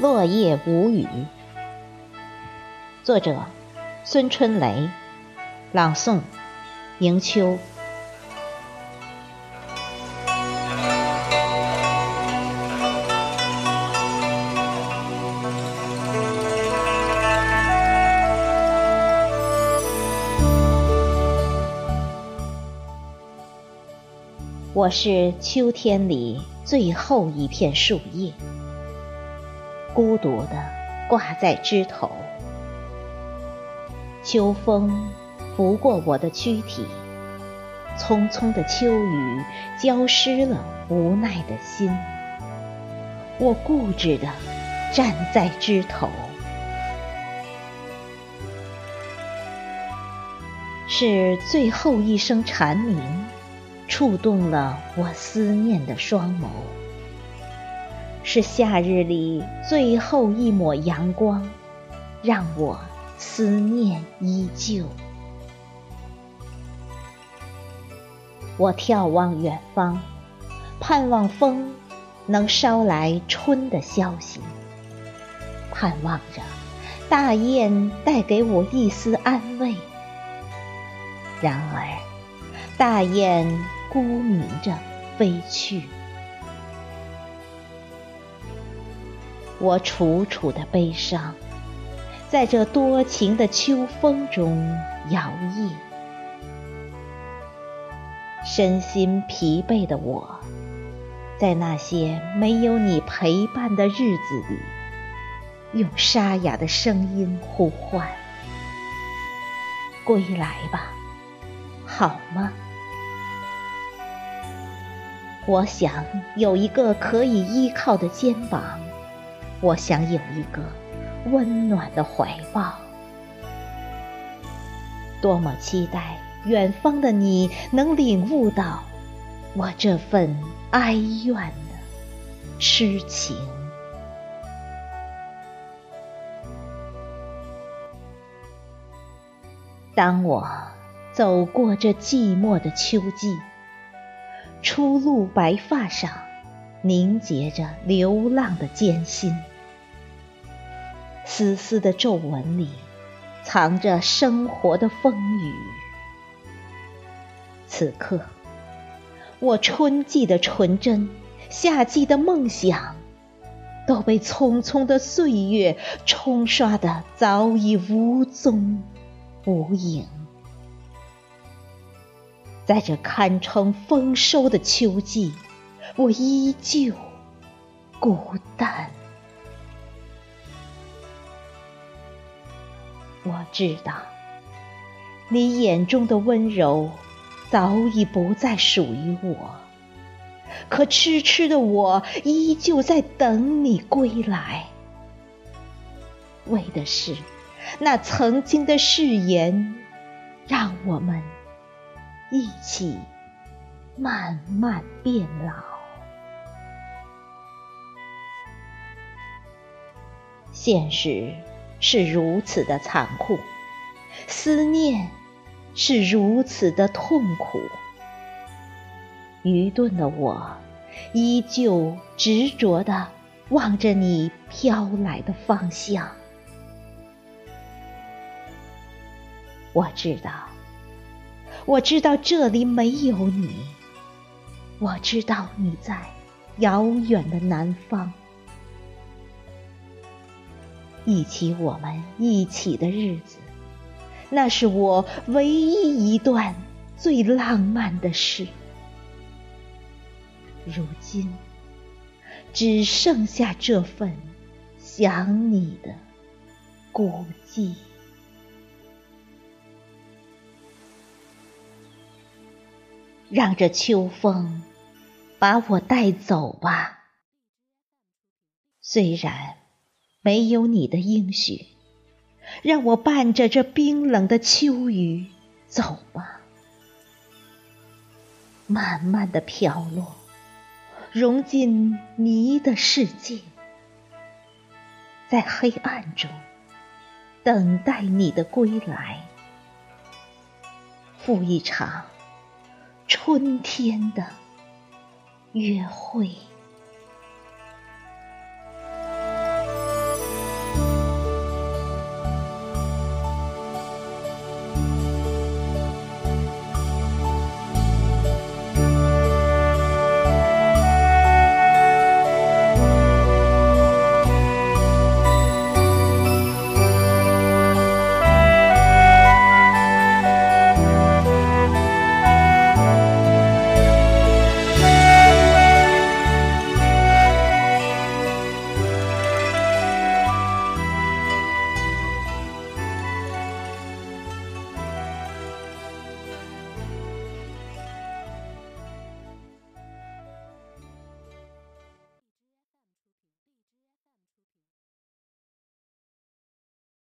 落叶无语。作者：孙春雷，朗诵：迎秋。我是秋天里最后一片树叶。孤独地挂在枝头，秋风拂过我的躯体，匆匆的秋雨浇湿了无奈的心。我固执地站在枝头，是最后一声蝉鸣，触动了我思念的双眸。是夏日里最后一抹阳光，让我思念依旧。我眺望远方，盼望风能捎来春的消息，盼望着大雁带给我一丝安慰。然而，大雁孤鸣着飞去。我楚楚的悲伤，在这多情的秋风中摇曳。身心疲惫的我，在那些没有你陪伴的日子里，用沙哑的声音呼唤：“归来吧，好吗？”我想有一个可以依靠的肩膀。我想有一个温暖的怀抱，多么期待远方的你能领悟到我这份哀怨的痴情。当我走过这寂寞的秋季，初露白发上凝结着流浪的艰辛。丝丝的皱纹里，藏着生活的风雨。此刻，我春季的纯真，夏季的梦想，都被匆匆的岁月冲刷的早已无踪无影。在这堪称丰收的秋季，我依旧孤单。我知道，你眼中的温柔早已不再属于我，可痴痴的我依旧在等你归来，为的是那曾经的誓言，让我们一起慢慢变老。现实。是如此的残酷，思念是如此的痛苦。愚钝的我，依旧执着地望着你飘来的方向。我知道，我知道这里没有你，我知道你在遥远的南方。忆起我们一起的日子，那是我唯一一段最浪漫的事。如今，只剩下这份想你的孤寂。让这秋风把我带走吧，虽然。没有你的应许，让我伴着这冰冷的秋雨走吧，慢慢的飘落，融进你的世界，在黑暗中等待你的归来，赴一场春天的约会。